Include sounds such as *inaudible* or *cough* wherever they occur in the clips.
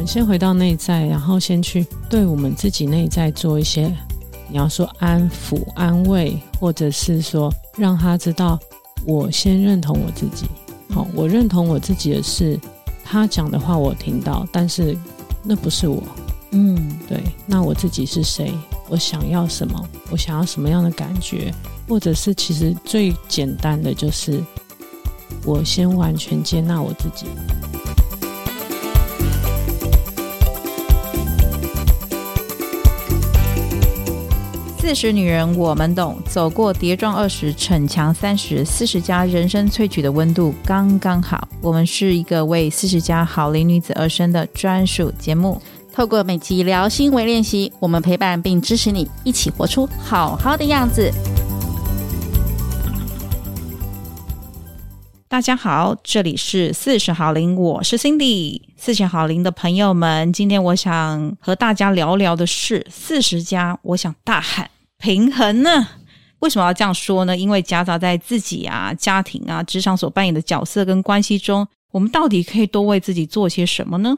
们先回到内在，然后先去对我们自己内在做一些，你要说安抚、安慰，或者是说让他知道，我先认同我自己。好，我认同我自己的是，他讲的话我听到，但是那不是我。嗯，对。那我自己是谁？我想要什么？我想要什么样的感觉？或者是其实最简单的就是，我先完全接纳我自己。四十女人，我们懂。走过跌撞二十，逞强三十，四十加人生萃取的温度刚刚好。我们是一个为四十加好龄女子而生的专属节目。透过每集聊心为练习，我们陪伴并支持你，一起活出好好的样子。大家好，这里是四十好龄，我是 Cindy。四十好龄的朋友们，今天我想和大家聊聊的是四十加，我想大喊。平衡呢？为什么要这样说呢？因为夹杂在自己啊、家庭啊、职场所扮演的角色跟关系中，我们到底可以多为自己做些什么呢？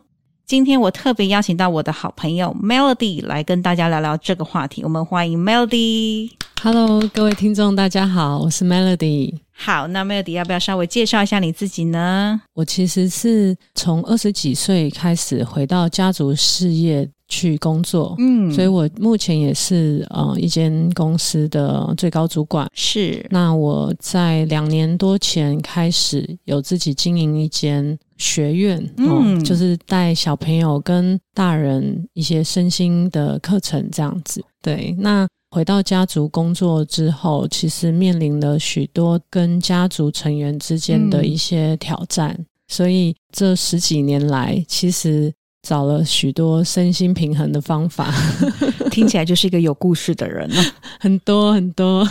今天我特别邀请到我的好朋友 Melody 来跟大家聊聊这个话题。我们欢迎 Melody。Hello，各位听众，大家好，我是 Melody。好，那 Melody 要不要稍微介绍一下你自己呢？我其实是从二十几岁开始回到家族事业。去工作，嗯，所以我目前也是呃一间公司的最高主管。是，那我在两年多前开始有自己经营一间学院，嗯，呃、就是带小朋友跟大人一些身心的课程这样子。对，那回到家族工作之后，其实面临了许多跟家族成员之间的一些挑战，嗯、所以这十几年来，其实。找了许多身心平衡的方法，*laughs* 听起来就是一个有故事的人了，很多很多。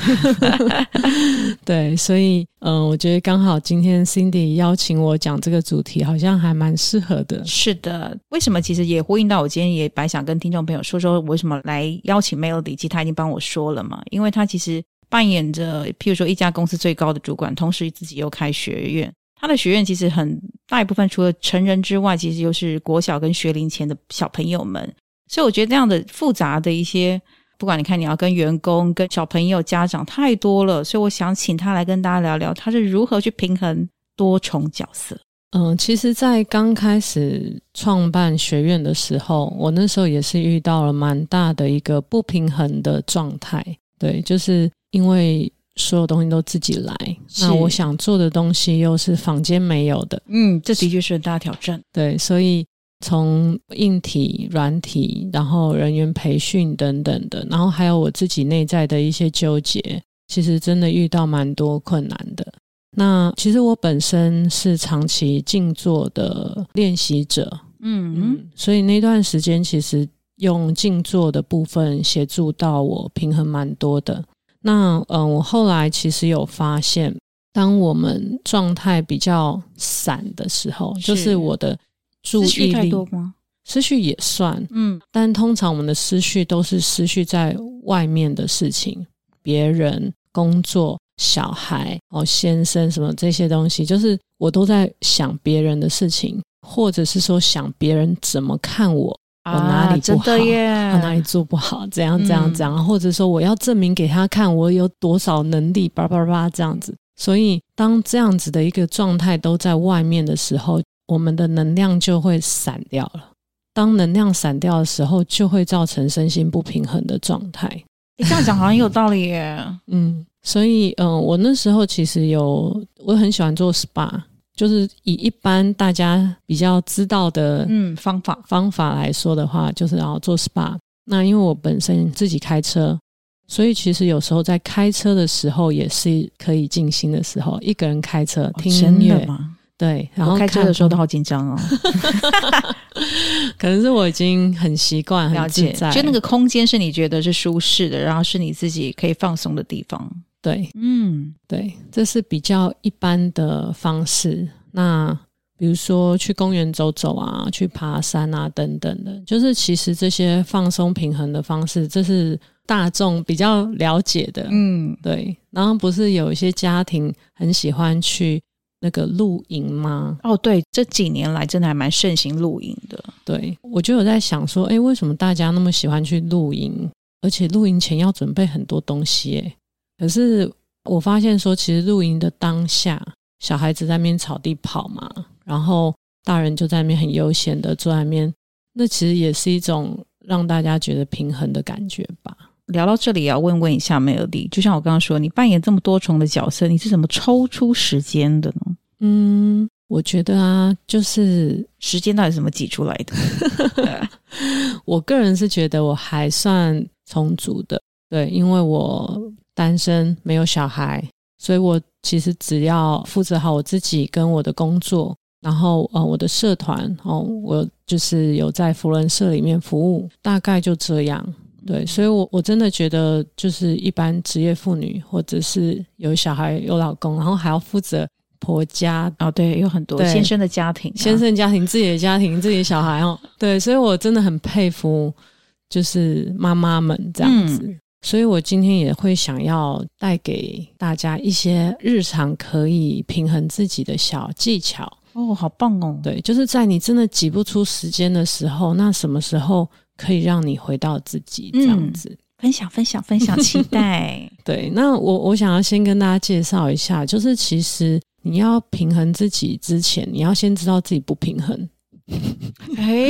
*laughs* 对，所以嗯，我觉得刚好今天 Cindy 邀请我讲这个主题，好像还蛮适合的。是的，为什么？其实也呼应到我今天也白想跟听众朋友说说，为什么来邀请 Melody？其实他已经帮我说了嘛，因为他其实扮演着，譬如说一家公司最高的主管，同时自己又开学院。他的学院其实很大一部分，除了成人之外，其实又是国小跟学龄前的小朋友们。所以我觉得这样的复杂的一些，不管你看你要跟员工、跟小朋友、家长太多了，所以我想请他来跟大家聊聊，他是如何去平衡多重角色。嗯，其实，在刚开始创办学院的时候，我那时候也是遇到了蛮大的一个不平衡的状态。对，就是因为。所有东西都自己来，那我想做的东西又是坊间没有的，嗯，这的确是很大挑战。对，所以从硬体、软体，然后人员培训等等的，然后还有我自己内在的一些纠结，其实真的遇到蛮多困难的。那其实我本身是长期静坐的练习者，嗯嗯，所以那段时间其实用静坐的部分协助到我平衡蛮多的。那嗯，我后来其实有发现，当我们状态比较散的时候，是就是我的注意力思绪太多吗？思绪也算，嗯，但通常我们的思绪都是思绪在外面的事情，别人、工作、小孩、哦先生什么这些东西，就是我都在想别人的事情，或者是说想别人怎么看我。我哪里不好？*laughs* 我哪里做不好？怎样怎样怎样？或者说我要证明给他看我有多少能力，叭叭叭这样子。所以当这样子的一个状态都在外面的时候，我们的能量就会散掉了。当能量散掉的时候，就会造成身心不平衡的状态。你这样讲好像有道理耶。*laughs* 嗯，所以嗯，我那时候其实有，我很喜欢做 SPA。就是以一般大家比较知道的嗯方法方法来说的话，就是然后做 SPA。那因为我本身自己开车，所以其实有时候在开车的时候也是可以静心的时候，一个人开车听音乐吗？对，然后开车的时候都好紧张哦。*laughs* 可能是我已经很习惯，很自在，就那个空间是你觉得是舒适的，然后是你自己可以放松的地方。对，嗯，对，这是比较一般的方式。那比如说去公园走走啊，去爬山啊，等等的，就是其实这些放松平衡的方式，这是大众比较了解的。嗯，对。然后不是有一些家庭很喜欢去那个露营吗？哦，对，这几年来真的还蛮盛行露营的。对，我就有在想说，哎，为什么大家那么喜欢去露营？而且露营前要准备很多东西，哎，可是我发现说，其实露营的当下，小孩子在那边草地跑嘛，然后大人就在那边很悠闲的坐在那边，那其实也是一种让大家觉得平衡的感觉吧。聊到这里，要问问一下 Melody，就像我刚刚说，你扮演这么多重的角色，你是怎么抽出时间的呢？嗯，我觉得啊，就是时间到底是怎么挤出来的？*laughs* 我个人是觉得我还算充足的，对，因为我单身，没有小孩，所以我其实只要负责好我自己跟我的工作，然后呃，我的社团哦，我就是有在扶轮社里面服务，大概就这样。对，所以我，我我真的觉得，就是一般职业妇女，或者是有小孩、有老公，然后还要负责婆家哦，对，有很多先生的家庭、啊，先生家庭、自己的家庭、自己的小孩哦，对，所以我真的很佩服，就是妈妈们这样子。嗯、所以我今天也会想要带给大家一些日常可以平衡自己的小技巧哦，好棒哦！对，就是在你真的挤不出时间的时候，那什么时候？可以让你回到自己这样子，嗯、分享分享分享，期待。*laughs* 对，那我我想要先跟大家介绍一下，就是其实你要平衡自己之前，你要先知道自己不平衡。哎，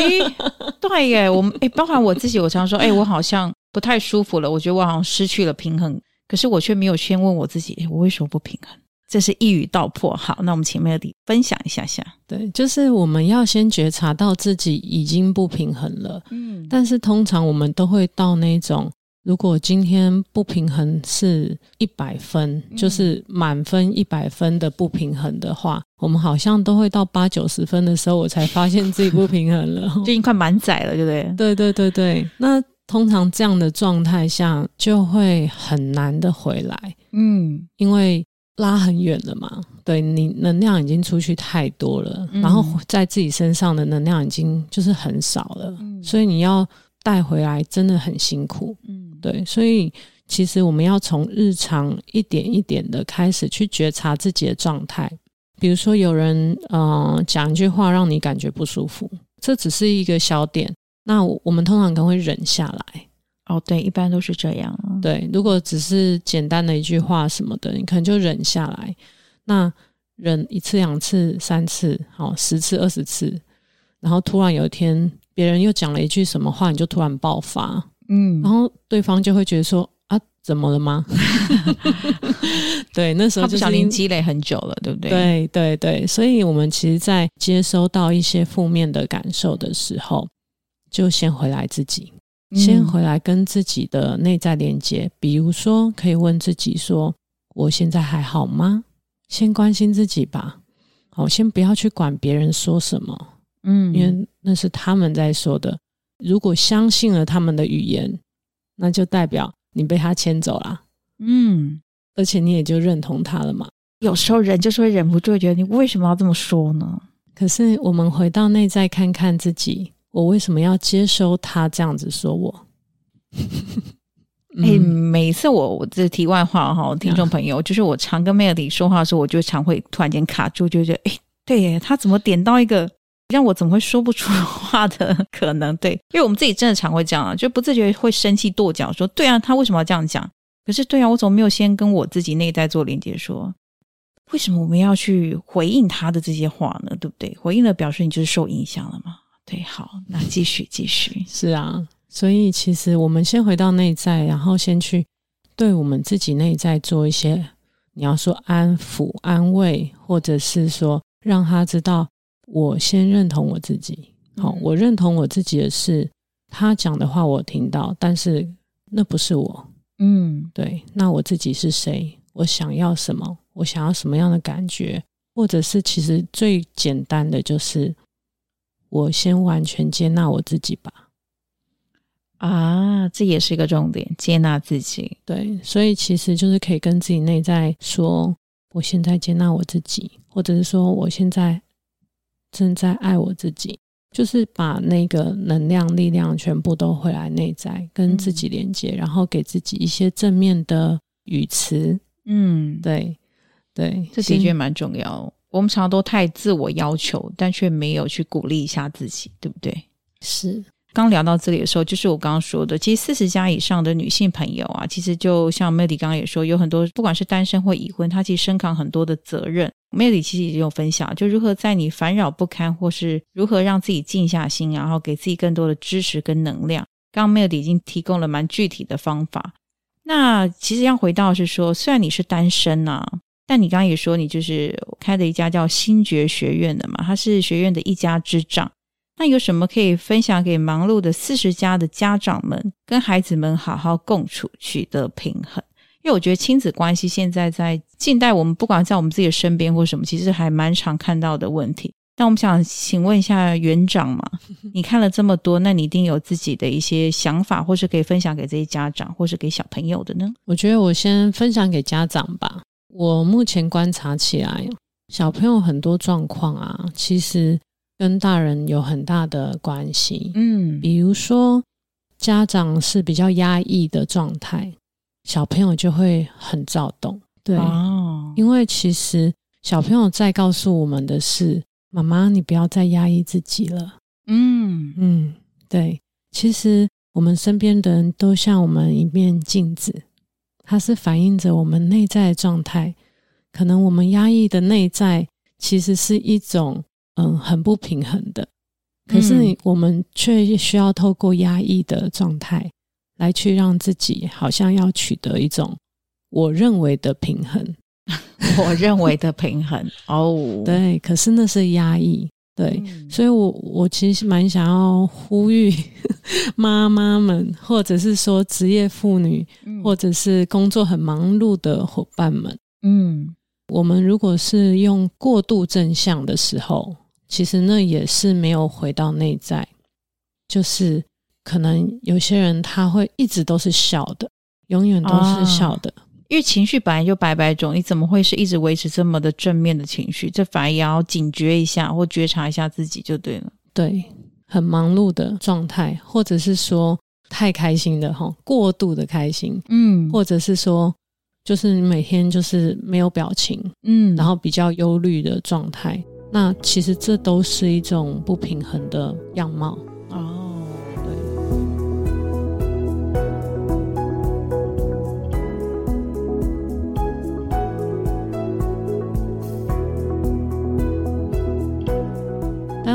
对耶，我们哎，包含我自己，我常说，哎，我好像不太舒服了，我觉得我好像失去了平衡，可是我却没有先问我自己，哎，我为什么不平衡？这是一语道破。好，那我们请 Melody 分享一下下。对，就是我们要先觉察到自己已经不平衡了。嗯，但是通常我们都会到那种，如果今天不平衡是一百分，嗯、就是满分一百分的不平衡的话，我们好像都会到八九十分的时候，我才发现自己不平衡了，*laughs* 就已经快满载了，对不对？对对对对。那通常这样的状态下，就会很难的回来。嗯，因为。拉很远了嘛？对，你能量已经出去太多了，嗯、然后在自己身上的能量已经就是很少了，嗯、所以你要带回来真的很辛苦。嗯，对，所以其实我们要从日常一点一点的开始去觉察自己的状态。比如说，有人嗯、呃、讲一句话让你感觉不舒服，这只是一个小点，那我们通常可能会忍下来。哦，对，一般都是这样。对，如果只是简单的一句话什么的，你可能就忍下来。那忍一次、两次、三次，好，十次、二十次，然后突然有一天别人又讲了一句什么话，你就突然爆发，嗯，然后对方就会觉得说啊，怎么了吗？*laughs* 对，那时候就是小林积累很久了，对不对？对对对，所以我们其实，在接收到一些负面的感受的时候，就先回来自己。先回来跟自己的内在连接，比如说可以问自己说：“我现在还好吗？”先关心自己吧。好，先不要去管别人说什么，嗯，因为那是他们在说的。如果相信了他们的语言，那就代表你被他牵走了，嗯，而且你也就认同他了嘛。有时候人就是会忍不住觉得，你为什么要这么说呢？可是我们回到内在看看自己。我为什么要接收他这样子说我？*laughs* 哎、欸，每次我我这题外话哈，听众朋友，啊、就是我常跟 Melody 说话的时候，我就常会突然间卡住，就觉得哎，对耶，他怎么点到一个 *laughs* 让我怎么会说不出话的可能？对，因为我们自己真的常会这样啊，就不自觉会生气跺脚，说对啊，他为什么要这样讲？可是对啊，我怎么没有先跟我自己内在做连接，说为什么我们要去回应他的这些话呢？对不对？回应了，表示你就是受影响了嘛。对，好，那继续继续。是啊，所以其实我们先回到内在，然后先去对我们自己内在做一些，你要说安抚、安慰，或者是说让他知道，我先认同我自己。好，我认同我自己的事，他讲的话我听到，但是那不是我。嗯，对，那我自己是谁？我想要什么？我想要什么样的感觉？或者是其实最简单的就是。我先完全接纳我自己吧。啊，这也是一个重点，接纳自己。对，所以其实就是可以跟自己内在说：“我现在接纳我自己，或者是说我现在正在爱我自己。”就是把那个能量、力量全部都回来内在，跟自己连接，嗯、然后给自己一些正面的语词。嗯，对，对，这的确蛮重要。我们常常都太自我要求，但却没有去鼓励一下自己，对不对？是。刚聊到这里的时候，就是我刚刚说的，其实四十加以上的女性朋友啊，其实就像 Melody 刚刚也说，有很多不管是单身或已婚，她其实身扛很多的责任。Melody 其实已经有分享，就如何在你烦扰不堪，或是如何让自己静下心，然后给自己更多的支持跟能量。刚刚 Melody 已经提供了蛮具体的方法。那其实要回到是说，虽然你是单身呐、啊，但你刚刚也说你就是开的一家叫星爵学院的嘛，他是学院的一家之长。那有什么可以分享给忙碌的四十家的家长们，跟孩子们好好共处，取得平衡？因为我觉得亲子关系现在在近代，我们不管在我们自己的身边或什么，其实还蛮常看到的问题。那我们想请问一下园长嘛，*laughs* 你看了这么多，那你一定有自己的一些想法，或是可以分享给这些家长，或是给小朋友的呢？我觉得我先分享给家长吧。我目前观察起来，小朋友很多状况啊，其实。跟大人有很大的关系，嗯，比如说家长是比较压抑的状态，小朋友就会很躁动，对，哦，因为其实小朋友在告诉我们的是，妈妈，你不要再压抑自己了，嗯。嗯，对，其实我们身边的人都像我们一面镜子，它是反映着我们内在的状态，可能我们压抑的内在其实是一种。嗯，很不平衡的。可是你，我们却需要透过压抑的状态来去让自己好像要取得一种我认为的平衡。*laughs* 我认为的平衡哦，对。可是那是压抑，对。嗯、所以我我其实蛮想要呼吁 *laughs* 妈妈们，或者是说职业妇女，嗯、或者是工作很忙碌的伙伴们，嗯，我们如果是用过度正向的时候。其实那也是没有回到内在，就是可能有些人他会一直都是笑的，永远都是笑的，哦，因为情绪本来就百百种，你怎么会是一直维持这么的正面的情绪？这反而也要警觉一下或觉察一下自己就对了。对，很忙碌的状态，或者是说太开心的哈，过度的开心，嗯，或者是说就是你每天就是没有表情，嗯，然后比较忧虑的状态。那其实这都是一种不平衡的样貌哦，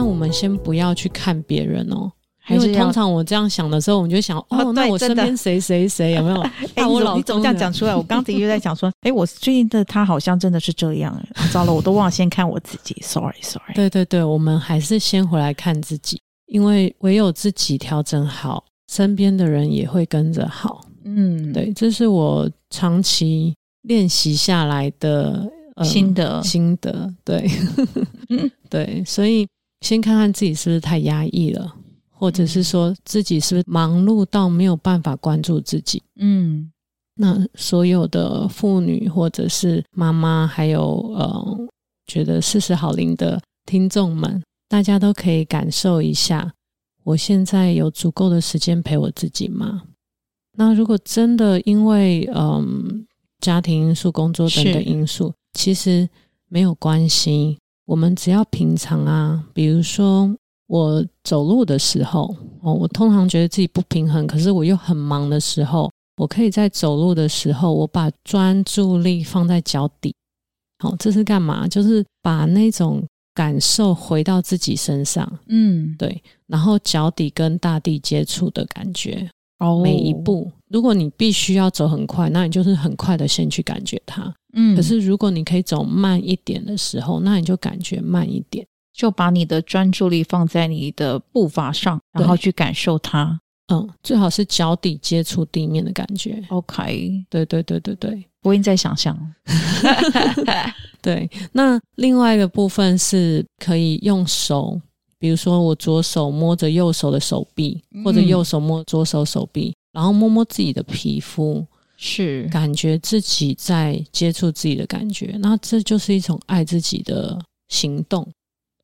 我们先不要去看别人哦。因为通常我这样想的时候，我们就想哦，哦，那我身边谁谁谁有没有？*laughs* 哎、啊，我老你怎么这样讲出来？我刚才就在讲说，*laughs* 哎，我最近的他好像真的是这样。*laughs* 糟了，我都忘了先看我自己。Sorry，Sorry。对对对，我们还是先回来看自己，因为唯有自己调整好，身边的人也会跟着好。嗯，对，这是我长期练习下来的、呃、心得心得。对，嗯，对，所以先看看自己是不是太压抑了。或者是说自己是不是忙碌到没有办法关注自己？嗯，那所有的妇女或者是妈妈，还有呃，觉得四十好龄的听众们，大家都可以感受一下，我现在有足够的时间陪我自己吗？那如果真的因为嗯、呃、家庭因素、工作等等因素，其实没有关系，我们只要平常啊，比如说。我走路的时候，哦，我通常觉得自己不平衡，可是我又很忙的时候，我可以在走路的时候，我把专注力放在脚底，好，这是干嘛？就是把那种感受回到自己身上，嗯，对，然后脚底跟大地接触的感觉，哦，每一步，如果你必须要走很快，那你就是很快的先去感觉它，嗯，可是如果你可以走慢一点的时候，那你就感觉慢一点。就把你的专注力放在你的步伐上，然后去感受它。嗯，最好是脚底接触地面的感觉。OK，对对对对对，不用再想象。*laughs* *laughs* 对，那另外一个部分是可以用手，比如说我左手摸着右手的手臂，或者右手摸左手手臂，嗯、然后摸摸自己的皮肤，是。感觉自己在接触自己的感觉。那这就是一种爱自己的行动。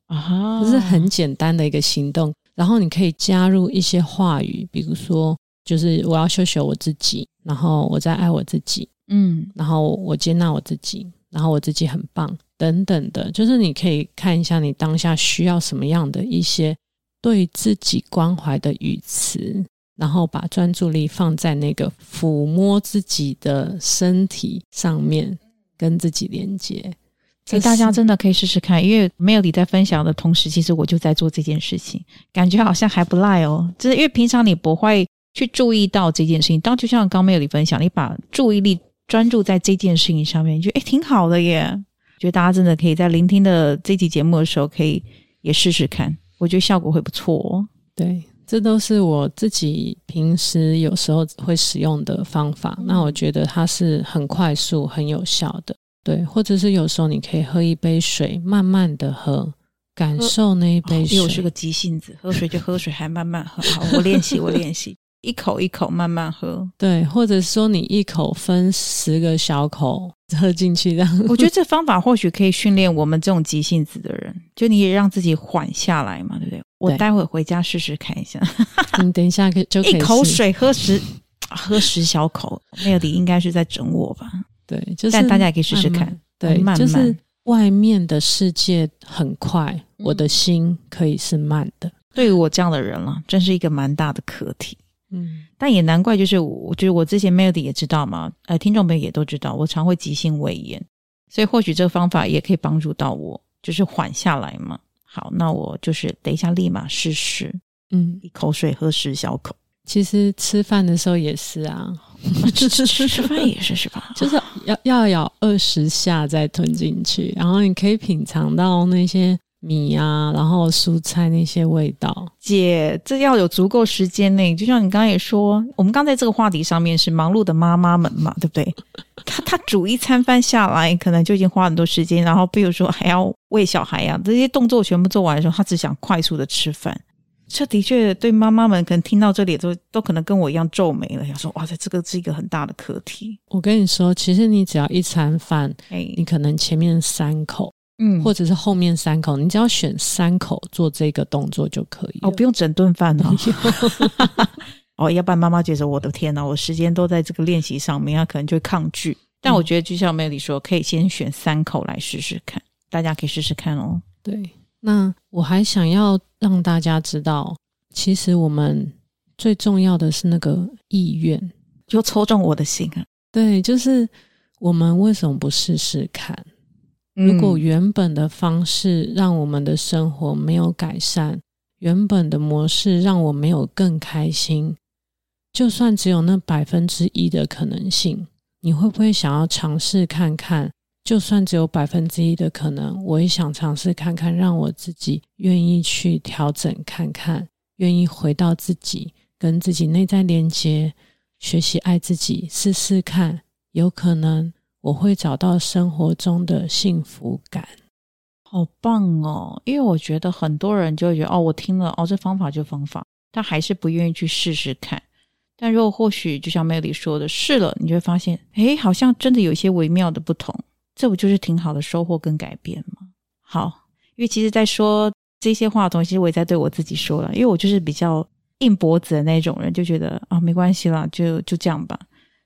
啊，这是很简单的一个行动，然后你可以加入一些话语，比如说，就是我要修修我自己，然后我在爱我自己，嗯，然后我接纳我自己，然后我自己很棒，等等的，就是你可以看一下你当下需要什么样的一些对自己关怀的语词，然后把专注力放在那个抚摸自己的身体上面，跟自己连接。所以大家真的可以试试看，因为 Melody 在分享的同时，其实我就在做这件事情，感觉好像还不赖哦。就是因为平常你不会去注意到这件事情，当就像刚 Melody 分享，你把注意力专注在这件事情上面，你觉得诶挺好的耶。觉得大家真的可以在聆听的这期节目的时候，可以也试试看，我觉得效果会不错哦。对，这都是我自己平时有时候会使用的方法。那我觉得它是很快速、很有效的。对，或者是有时候你可以喝一杯水，慢慢的喝，感受那一杯水。我是个急性子，喝水就喝水，还慢慢喝。好，我练习，我练习，一口一口慢慢喝。对，或者说你一口分十个小口喝进去，这样。我觉得这方法或许可以训练我们这种急性子的人，就你也让自己缓下来嘛，对不对？我待会回家试试看一下。你 *laughs* 等一下可以 *laughs* 一口水喝十，喝十小口，，Melody 应该是在整我吧。对，就是，但大家也可以试试看。对，慢慢就是外面的世界很快，嗯，我的心可以是慢的。对于我这样的人了，真是一个蛮大的课题。嗯，但也难怪，就是我觉得我之前 Melody 也知道嘛，呃，听众朋友也都知道，我常会急性胃炎，所以或许这个方法也可以帮助到我，就是缓下来嘛。好，那我就是等一下立马试试。嗯，一口水喝十小口。其实吃饭的时候也是啊，吃吃吃吃饭也是是吧？就是要要咬二十下再吞进去，然后你可以品尝到那些米啊，然后蔬菜那些味道。姐，这要有足够时间内，就像你刚刚也说，我们刚在这个话题上面是忙碌的妈妈们嘛，对不对？她她煮一餐饭下来，可能就已经花很多时间，然后比如说还要喂小孩呀、啊，这些动作全部做完的时候，他只想快速的吃饭。这的确对妈妈们可能听到这里都都可能跟我一样皱眉了，想说哇塞，这个是一个很大的课题。我跟你说，其实你只要一餐饭，哎，你可能前面三口，嗯，或者是后面三口，你只要选三口做这个动作就可以。哦，不用整顿饭哦。*laughs* *laughs* 哦，要不然妈妈觉得我的天哪，我时间都在这个练习上面，她可能就会抗拒。但我觉得就像 Melody 说，可以先选三口来试试看，大家可以试试看哦。对。那我还想要让大家知道，其实我们最重要的是那个意愿，就戳中我的心啊！对，就是我们为什么不试试看？如果原本的方式让我们的生活没有改善，原本的模式让我没有更开心，就算只有那百分之一的可能性，你会不会想要尝试看看？就算只有百分之一的可能，我也想尝试看看，让我自己愿意去调整看看，愿意回到自己，跟自己内在连接，学习爱自己，试试看，有可能我会找到生活中的幸福感。好棒哦！因为我觉得很多人就觉得，哦，我听了，哦，这方法就方法，但还是不愿意去试试看。但如果或许就像 Melly 说的，试了，你就会发现，诶，好像真的有一些微妙的不同。这不就是挺好的收获跟改变吗？好，因为其实，在说这些话的东西，我也在对我自己说了。因为我就是比较硬脖子的那种人，就觉得啊，没关系啦，就就这样吧。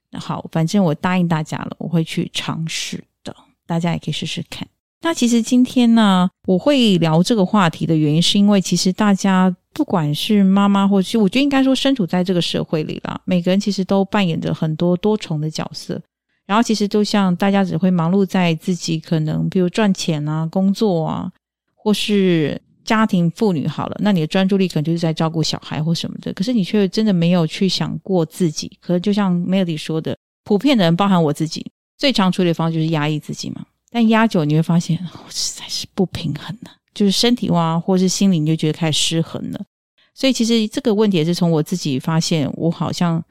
那好，反正我答应大家了，我会去尝试的。大家也可以试试看。那其实今天呢，我会聊这个话题的原因，是因为其实大家不管是妈妈，或是我觉得应该说身处在这个社会里啦，每个人其实都扮演着很多多重的角色。然后其实就像大家只会忙碌在自己可能，比如赚钱啊、工作啊，或是家庭妇女好了，那你的专注力可能就是在照顾小孩或什么的。可是你却真的没有去想过自己。可是就像 Melody 说的，普遍的人，包含我自己，最常处理的方式就是压抑自己嘛。但压久你会发现，哦，实在是不平衡了，就是身体哇，或是心灵就觉得开始失衡了。所以其实这个问题也是从我自己发现，我好像。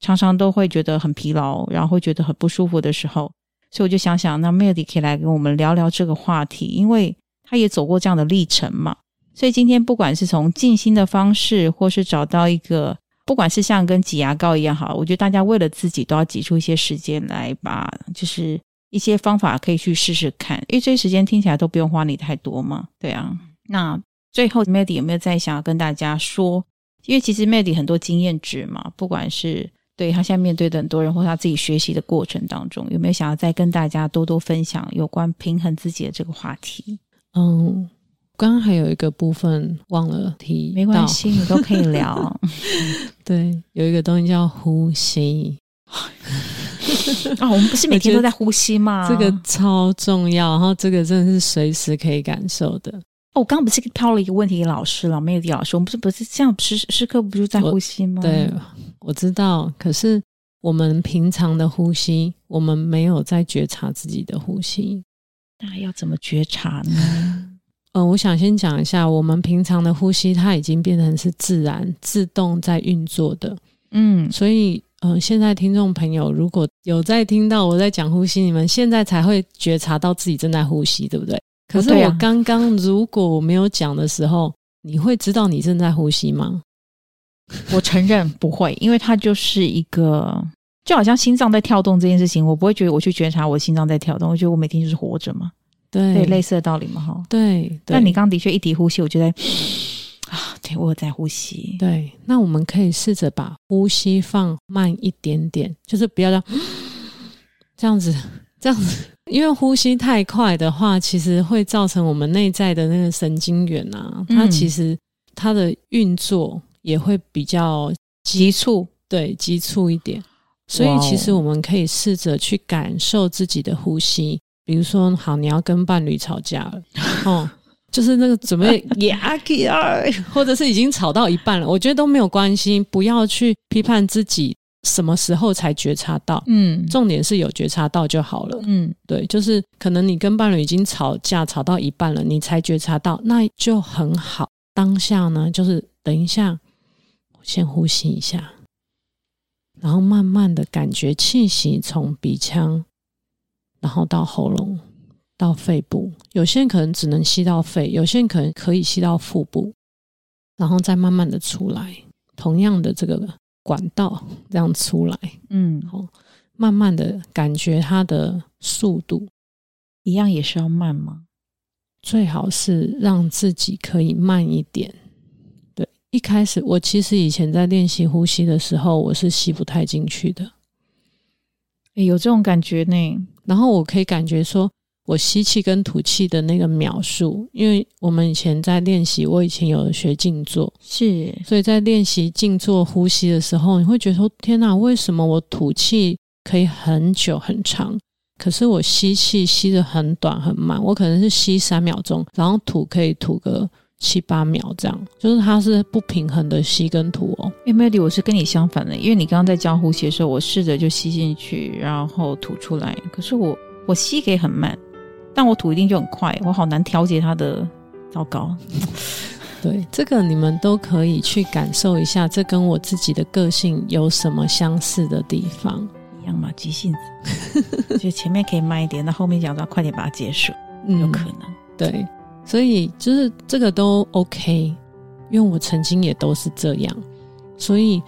常常都会觉得很疲劳，然后会觉得很不舒服的时候，所以我就想想，那 Melody 可以来跟我们聊聊这个话题，因为他也走过这样的历程嘛。所以今天不管是从静心的方式，或是找到一个，不管是像跟挤牙膏一样好，我觉得大家为了自己都要挤出一些时间来，把就是一些方法可以去试试看，因为这些时间听起来都不用花你太多嘛。对啊，那最后 Melody 有没有再想要跟大家说？因为其实 Melody 很多经验值嘛，不管是对他现在面对的很多人，或他自己学习的过程当中，有没有想要再跟大家多多分享有关平衡自己的这个话题？嗯，刚刚还有一个部分忘了提，没关系，你都可以聊。*laughs* 对，有一个东西叫呼吸。*laughs* 啊、哦，我们不是每天都在呼吸吗？*laughs* 这个超重要，然后这个真的是随时可以感受的。哦，我刚刚不是抛了一个问题给老师了，没有给老师，我们不是不是这样，时时刻不就在呼吸吗？对，我知道。可是我们平常的呼吸，我们没有在觉察自己的呼吸，那要怎么觉察呢？嗯、呃，我想先讲一下，我们平常的呼吸，它已经变成是自然、自动在运作的。嗯，所以。嗯、呃，现在听众朋友如果有在听到我在讲呼吸，你们现在才会觉察到自己正在呼吸，对不对？可是我刚刚如果我没有讲的时候，你会知道你正在呼吸吗？我承认不会，因为它就是一个，就好像心脏在跳动这件事情，我不会觉得我去觉察我心脏在跳动，我觉得我每天就是活着嘛，对，对，类似的道理嘛，哈，对。但你刚刚的确一提呼吸，我觉得。啊，对，我有在呼吸。对，那我们可以试着把呼吸放慢一点点，就是不要让这样子，这样子，因为呼吸太快的话，其实会造成我们内在的那个神经元啊，它其实它的运作也会比较急促，对，急促一点。所以，其实我们可以试着去感受自己的呼吸，比如说，好，你要跟伴侣吵架了，*laughs* 哦。就是那个准备牙起来，或者是已经吵到一半了，我觉得都没有关系，不要去批判自己什么时候才觉察到，嗯，重点是有觉察到就好了，嗯，对，就是可能你跟伴侣已经吵架吵到一半了，你才觉察到，那就很好。当下呢，就是等一下，先呼吸一下，然后慢慢的感觉气息从鼻腔，然后到喉咙。到肺部，有些人可能只能吸到肺，有些人可能可以吸到腹部，然后再慢慢的出来。同样的这个管道这样出来，嗯，好，慢慢的感觉它的速度一样也是要慢吗？最好是让自己可以慢一点。对，一开始我其实以前在练习呼吸的时候，我是吸不太进去的。诶，有这种感觉呢。然后我可以感觉说。我吸气跟吐气的那个秒数，因为我们以前在练习，我以前有学静坐，是，所以在练习静坐呼吸的时候，你会觉得说：天哪，为什么我吐气可以很久很长，可是我吸气吸得很短很慢？我可能是吸三秒钟，然后吐可以吐个七八秒，这样，就是它是不平衡的吸跟吐哦。因为 Melody，我是跟你相反的，因为你刚刚在教呼吸的时候，我试着就吸进去，然后吐出来，可是我我吸给很慢。但我吐一定就很快，我好难调节它的，糟糕。*laughs* 对，这个你们都可以去感受一下，这跟我自己的个性有什么相似的地方？一样嘛，急性子，*laughs* 就前面可以慢一点，那后面讲到快点把它结束，有可能。嗯，对，所以就是这个都 OK，因为我曾经也都是这样，所以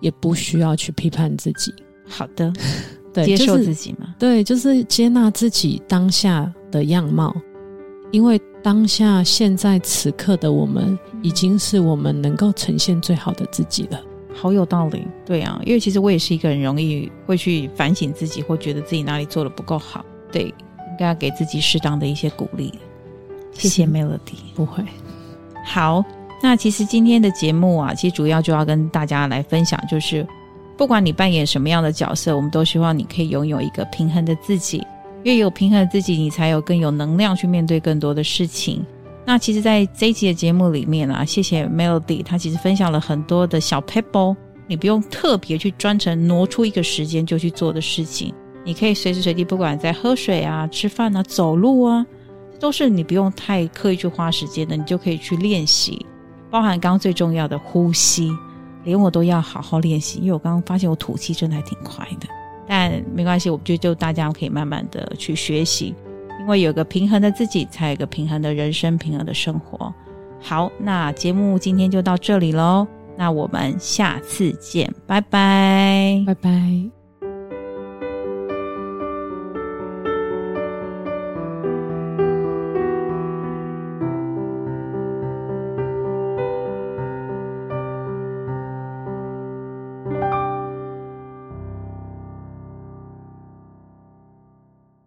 也不需要去批判自己。好的。*laughs* 对，接受自己嘛？对，就是接纳自己当下的样貌，因为当下现在此刻的我们，已经是我们能够呈现最好的自己了。好有道理，对啊，因为其实我也是一个很容易会去反省自己，或觉得自己哪里做的不够好。对，应该要给自己适当的一些鼓励。谢谢 Melody，不会。好，那其实今天的节目啊，其实主要就要跟大家来分享，就是。不管你扮演什么样的角色，我们都希望你可以拥有一个平衡的自己。越有平衡的自己，你才有更有能量去面对更多的事情。那其实，在这一集的节目里面啊，谢谢 Melody，她其实分享了很多的小 pebble，，你不用特别去专程挪出一个时间就去做的事情。你可以随时随地，不管在喝水啊、吃饭啊、走路啊，都是你不用太刻意去花时间的，你就可以去练习。包含刚刚最重要的呼吸。连我都要好好练习，因为我刚刚发现我吐气真的还挺快的，但没关系，我觉得就大家可以慢慢的去学习，因为有个平衡的自己，才有个平衡的人生，平衡的生活。好，那节目今天就到这里喽，那我们下次见，拜拜，拜拜。